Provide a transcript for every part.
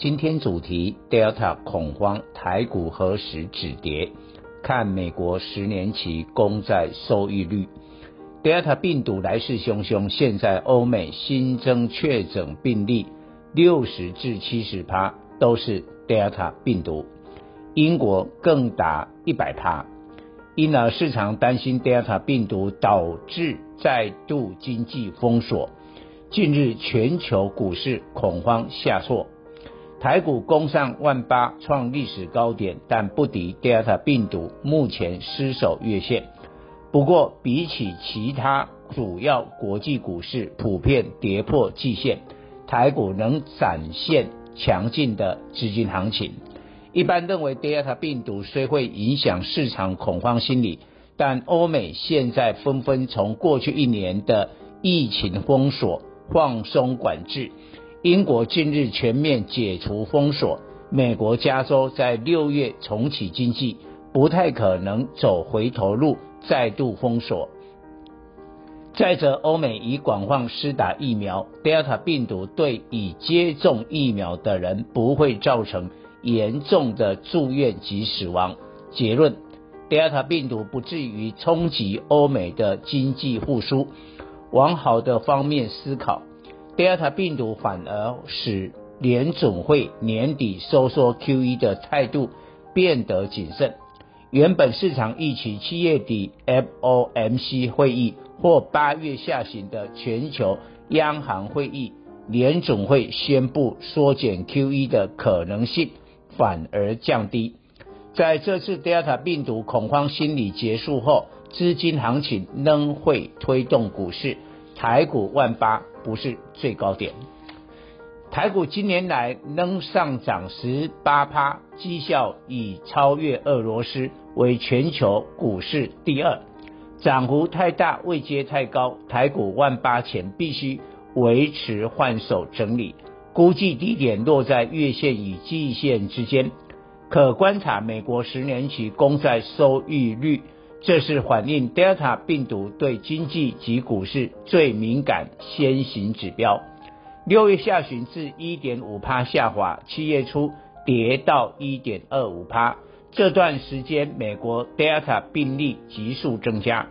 今天主题：Delta 恐慌，台股何时止跌？看美国十年期公债收益率。Delta 病毒来势汹汹，现在欧美新增确诊病例六十至七十趴都是 Delta 病毒，英国更达一百趴。因而市场担心 Delta 病毒导致再度经济封锁。近日全球股市恐慌下挫，台股攻上万八创历史高点，但不敌 Delta 病毒，目前失守月线。不过比起其他主要国际股市普遍跌破季线，台股能展现强劲的资金行情。一般认为 Delta 病毒虽会影响市场恐慌心理，但欧美现在纷纷从过去一年的疫情封锁。放松管制，英国近日全面解除封锁，美国加州在六月重启经济，不太可能走回头路，再度封锁。再者，欧美已广泛施打疫苗，Delta 病毒对已接种疫苗的人不会造成严重的住院及死亡。结论：Delta 病毒不至于冲击欧美的经济复苏。往好的方面思考，Delta 病毒反而使联总会年底收缩 QE 的态度变得谨慎。原本市场预期七月底 FOMC 会议或八月下旬的全球央行会议，联总会宣布缩减 QE 的可能性反而降低。在这次 Delta 病毒恐慌心理结束后，资金行情仍会推动股市，台股万八不是最高点。台股今年来仍上涨十八趴，绩效已超越俄罗斯，为全球股市第二。涨幅太大，位阶太高，台股万八前必须维持换手整理，估计低点落在月线与季线之间。可观察美国十年期公债收益率。这是反映 Delta 病毒对经济及股市最敏感先行指标。六月下旬至一点五趴下滑，七月初跌到一点二五趴。这段时间，美国 Delta 病例急速增加，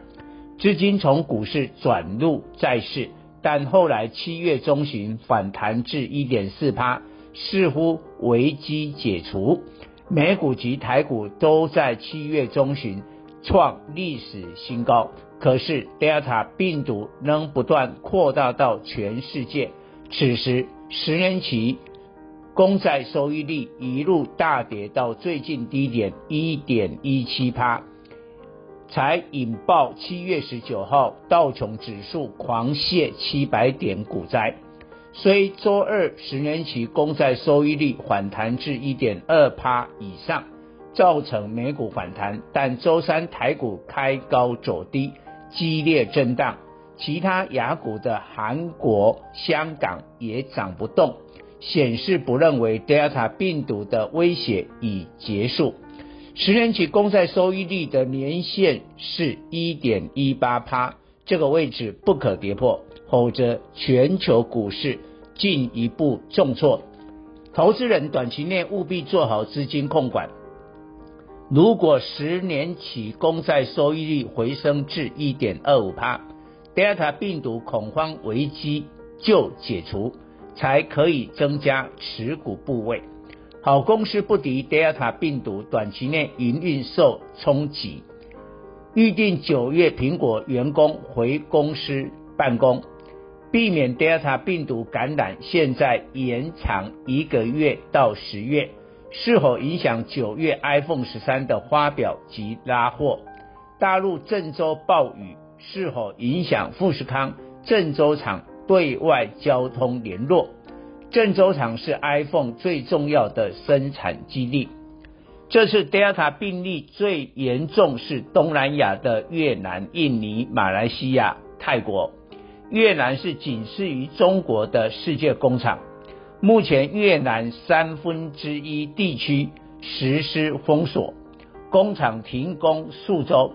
资金从股市转入债市，但后来七月中旬反弹至一点四趴，似乎危机解除。美股及台股都在七月中旬。创历史新高，可是 Delta 病毒仍不断扩大到全世界。此时，十年期公债收益率一路大跌到最近低点一点一七趴，才引爆七月十九号道琼指数狂泻七百点股灾。虽周二十年期公债收益率反弹至一点二趴以上。造成美股反弹，但周三台股开高走低，激烈震荡。其他亚股的韩国、香港也涨不动，显示不认为 Delta 病毒的威胁已结束。十年期公债收益率的年线是一点一八趴，这个位置不可跌破，否则全球股市进一步重挫。投资人短期内务必做好资金控管。如果十年期公债收益率回升至一点二五趴，Delta 病毒恐慌危机就解除，才可以增加持股部位。好公司不敌 Delta 病毒，短期内营运受冲击。预定九月苹果员工回公司办公，避免 Delta 病毒感染，现在延长一个月到十月。是否影响九月 iPhone 十三的发表及拉货？大陆郑州暴雨是否影响富士康郑州厂对外交通联络？郑州厂是 iPhone 最重要的生产基地。这次 Delta 病例最严重是东南亚的越南、印尼、马来西亚、泰国。越南是仅次于中国的世界工厂。目前越南三分之一地区实施封锁，工厂停工数周，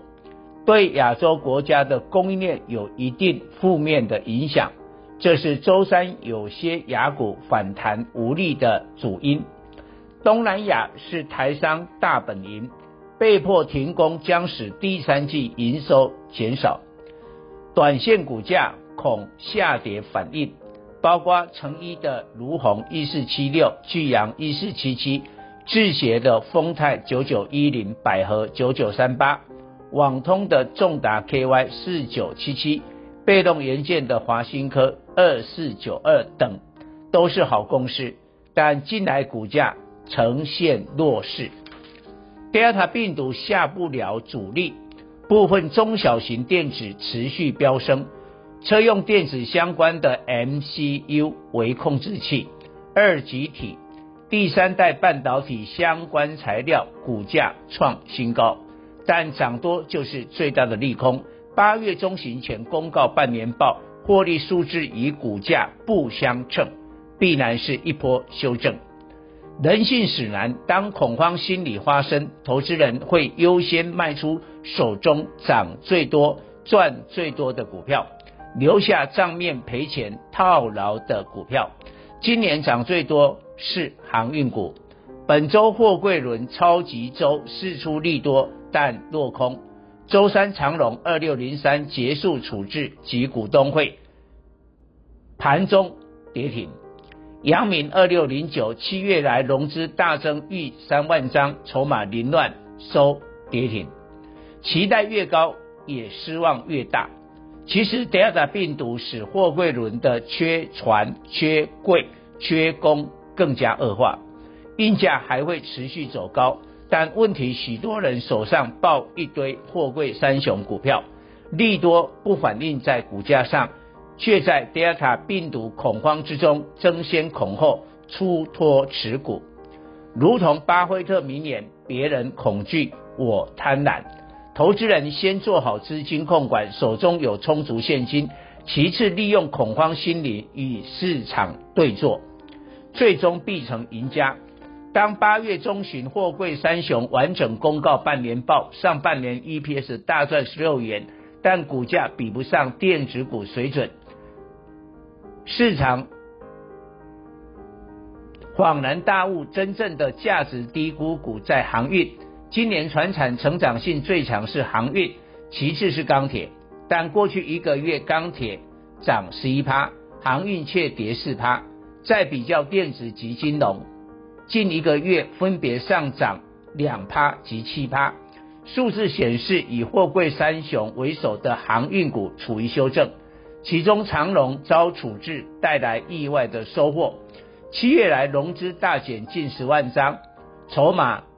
对亚洲国家的供应链有一定负面的影响。这是周三有些雅股反弹无力的主因。东南亚是台商大本营，被迫停工将使第三季营收减少，短线股价恐下跌反应，包括成衣的儒鸿一四七六、巨阳一四七七、智协的丰泰九九一零、百合九九三八、网通的重达 KY 四九七七、被动元件的华新科二四九二等，都是好公司，但近来股价。呈现弱势，Delta 病毒下不了主力，部分中小型电子持续飙升，车用电子相关的 MCU 为控制器、二极体、第三代半导体相关材料股价创新高，但涨多就是最大的利空。八月中旬前公告半年报获利数字与股价不相称，必然是一波修正。人性使然，当恐慌心理发生，投资人会优先卖出手中涨最多、赚最多的股票，留下账面赔钱套牢的股票。今年涨最多是航运股，本周货柜轮超级周释出利多，但落空。周三长龙二六零三结束处置及股东会，盘中跌停。阳明二六零九七月来融资大增逾三万张，筹码凌乱收跌停，期待越高也失望越大。其实 Delta 病毒使货柜轮的缺船、缺柜、缺工更加恶化，运价还会持续走高。但问题，许多人手上抱一堆货柜三雄股票，利多不反映在股价上。却在 Delta 病毒恐慌之中争先恐后出脱持股，如同巴菲特名言：“别人恐惧，我贪婪。”投资人先做好资金控管，手中有充足现金；其次，利用恐慌心理与市场对作，最终必成赢家。当八月中旬货柜三雄完整公告半年报，上半年 EPS 大赚十六元，但股价比不上电子股水准。市场恍然大悟，真正的价值低估股在航运。今年传产成长性最强是航运，其次是钢铁。但过去一个月钢铁涨十一趴，航运却跌四趴。再比较电子及金融，近一个月分别上涨两趴及七趴。数字显示，以货柜三雄为首的航运股处于修正。其中长荣遭处置带来意外的收获，七月来融资大减近十万张，筹码